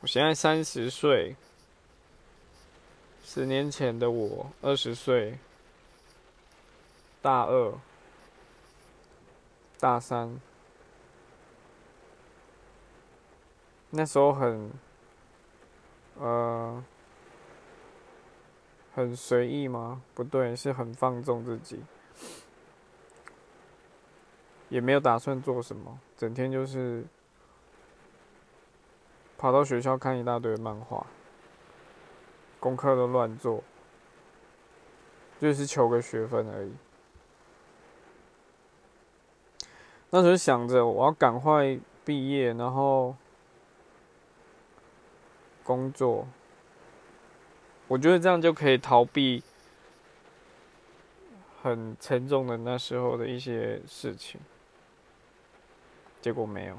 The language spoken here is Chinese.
我现在三十岁，十年前的我二十岁，大二、大三，那时候很，呃，很随意吗？不对，是很放纵自己，也没有打算做什么，整天就是。跑到学校看一大堆漫画，功课都乱做，就是求个学分而已。那时候想着我要赶快毕业，然后工作，我觉得这样就可以逃避很沉重的那时候的一些事情。结果没有。